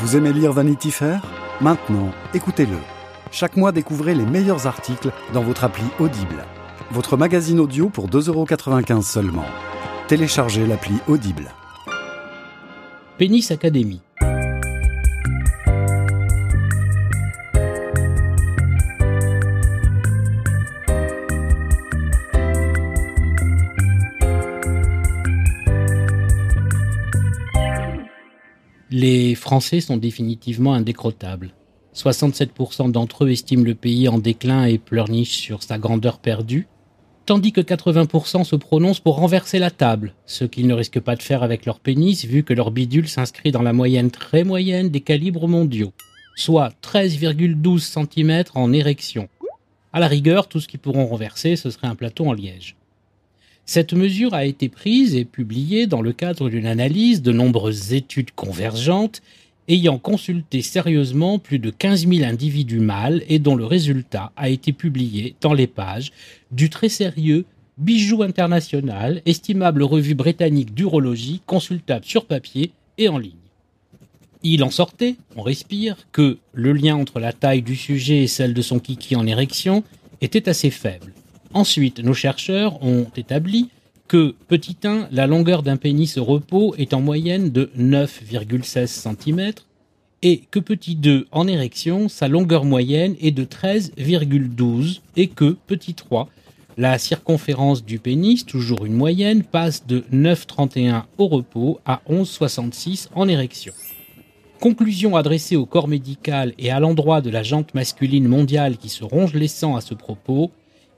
Vous aimez lire Vanity Fair? Maintenant, écoutez-le. Chaque mois, découvrez les meilleurs articles dans votre appli Audible. Votre magazine audio pour 2,95€ seulement. Téléchargez l'appli Audible. Pénis Academy. Les Français sont définitivement indécrottables. 67% d'entre eux estiment le pays en déclin et pleurnichent sur sa grandeur perdue, tandis que 80% se prononcent pour renverser la table, ce qu'ils ne risquent pas de faire avec leur pénis vu que leur bidule s'inscrit dans la moyenne très moyenne des calibres mondiaux, soit 13,12 cm en érection. À la rigueur, tout ce qu'ils pourront renverser, ce serait un plateau en liège. Cette mesure a été prise et publiée dans le cadre d'une analyse de nombreuses études convergentes ayant consulté sérieusement plus de 15 000 individus mâles et dont le résultat a été publié dans les pages du très sérieux Bijou international, estimable revue britannique d'urologie, consultable sur papier et en ligne. Il en sortait, on respire, que le lien entre la taille du sujet et celle de son kiki en érection était assez faible. Ensuite, nos chercheurs ont établi que, petit 1, la longueur d'un pénis au repos est en moyenne de 9,16 cm et que petit 2, en érection, sa longueur moyenne est de 13,12 et que, petit 3, la circonférence du pénis, toujours une moyenne, passe de 9,31 au repos à 11,66 en érection. Conclusion adressée au corps médical et à l'endroit de la jante masculine mondiale qui se ronge les sangs à ce propos,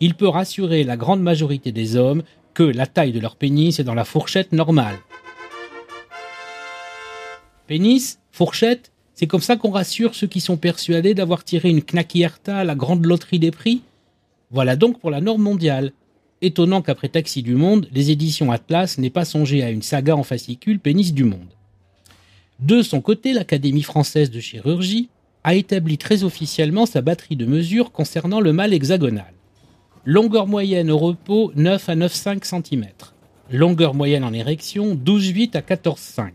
il peut rassurer la grande majorité des hommes que la taille de leur pénis est dans la fourchette normale. Pénis, fourchette, c'est comme ça qu'on rassure ceux qui sont persuadés d'avoir tiré une knackierta à la grande loterie des prix Voilà donc pour la norme mondiale. Étonnant qu'après Taxi du Monde, les éditions Atlas n'aient pas songé à une saga en fascicule Pénis du Monde. De son côté, l'Académie française de chirurgie a établi très officiellement sa batterie de mesures concernant le mâle hexagonal. Longueur moyenne au repos 9 à 9,5 cm. Longueur moyenne en érection 12,8 à 14,5.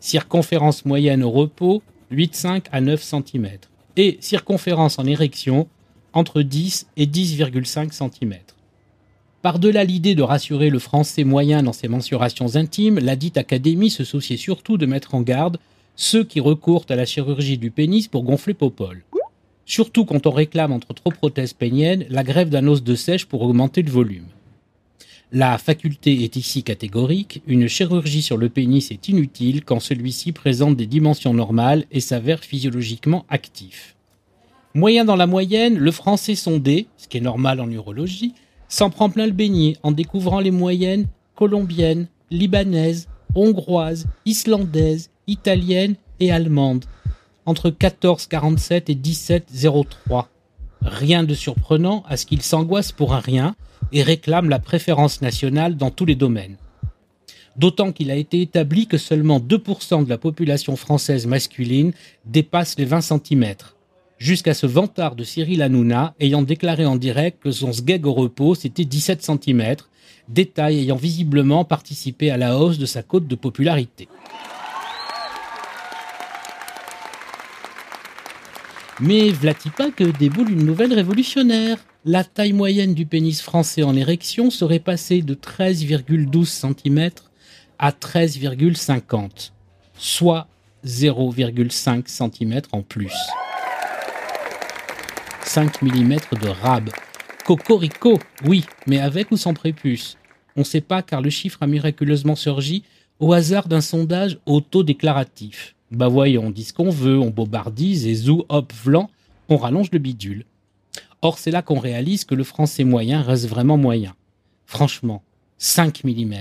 Circonférence moyenne au repos 8,5 à 9 cm. Et circonférence en érection entre 10 et 10,5 cm. Par-delà l'idée de rassurer le français moyen dans ses mensurations intimes, la dite académie se souciait surtout de mettre en garde ceux qui recourent à la chirurgie du pénis pour gonfler Popol surtout quand on réclame entre trop prothèses péniennes la grève d'un os de sèche pour augmenter le volume. La faculté est ici catégorique, une chirurgie sur le pénis est inutile quand celui-ci présente des dimensions normales et s'avère physiologiquement actif. Moyen dans la moyenne, le français sondé, ce qui est normal en urologie, s'en prend plein le beignet en découvrant les moyennes colombiennes, libanaises, hongroises, islandaises, italiennes et allemandes entre 14,47 et 17,03. Rien de surprenant à ce qu'il s'angoisse pour un rien et réclame la préférence nationale dans tous les domaines. D'autant qu'il a été établi que seulement 2% de la population française masculine dépasse les 20 cm. Jusqu'à ce vantard de Cyril Hanouna ayant déclaré en direct que son sgeg au repos c'était 17 cm, détail ayant visiblement participé à la hausse de sa cote de popularité. Mais que déboule une nouvelle révolutionnaire La taille moyenne du pénis français en érection serait passée de 13,12 cm à 13,50, soit 0,5 cm en plus. 5 mm de rab. Cocorico, oui, mais avec ou sans prépuce? On ne sait pas car le chiffre a miraculeusement surgi au hasard d'un sondage auto-déclaratif. Bah voyons, on dit ce qu'on veut, on bobardise et zou, hop, vlan, on rallonge le bidule. Or, c'est là qu'on réalise que le français moyen reste vraiment moyen. Franchement, 5 mm,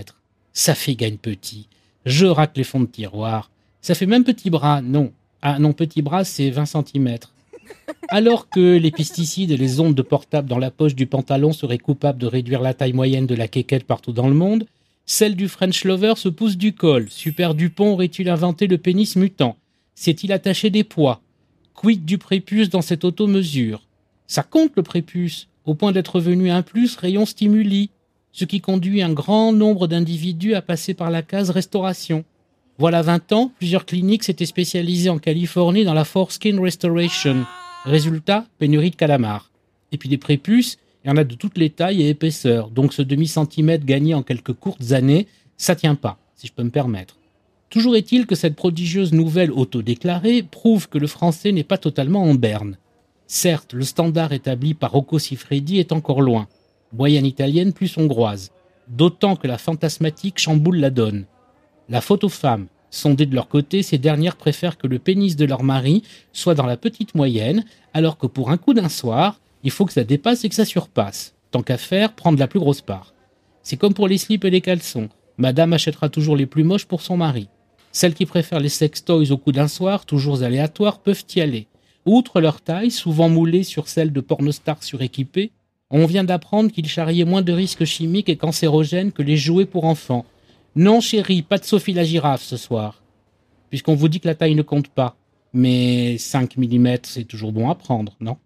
ça fait gagne petit. Je racle les fonds de tiroir. Ça fait même petit bras, non. Ah non, petit bras, c'est 20 cm. Alors que les pesticides et les ondes de portable dans la poche du pantalon seraient coupables de réduire la taille moyenne de la quéquette partout dans le monde, celle du French Lover se pousse du col. Super Dupont aurait-il inventé le pénis mutant? S'est-il attaché des poids? Quid du prépuce dans cette automesure? Ça compte le prépuce, au point d'être venu un plus rayon stimuli, ce qui conduit un grand nombre d'individus à passer par la case restauration. Voilà 20 ans, plusieurs cliniques s'étaient spécialisées en Californie dans la foreskin restoration. Résultat, pénurie de calamars. Et puis des prépuces, il y en a de toutes les tailles et épaisseurs. Donc ce demi-centimètre gagné en quelques courtes années, ça tient pas, si je peux me permettre. Toujours est-il que cette prodigieuse nouvelle autodéclarée prouve que le français n'est pas totalement en berne. Certes, le standard établi par Rocco Siffredi est encore loin. Moyenne italienne plus hongroise. D'autant que la fantasmatique chamboule la donne. La faute aux femmes. Sondées de leur côté, ces dernières préfèrent que le pénis de leur mari soit dans la petite moyenne, alors que pour un coup d'un soir, il faut que ça dépasse et que ça surpasse. Tant qu'à faire, prendre la plus grosse part. C'est comme pour les slips et les caleçons. Madame achètera toujours les plus moches pour son mari. Celles qui préfèrent les sextoys au coup d'un soir, toujours aléatoires, peuvent y aller. Outre leur taille, souvent moulée sur celle de pornostars suréquipés, on vient d'apprendre qu'ils charriaient moins de risques chimiques et cancérogènes que les jouets pour enfants. Non, chérie, pas de Sophie la girafe ce soir. Puisqu'on vous dit que la taille ne compte pas. Mais 5 mm, c'est toujours bon à prendre, non?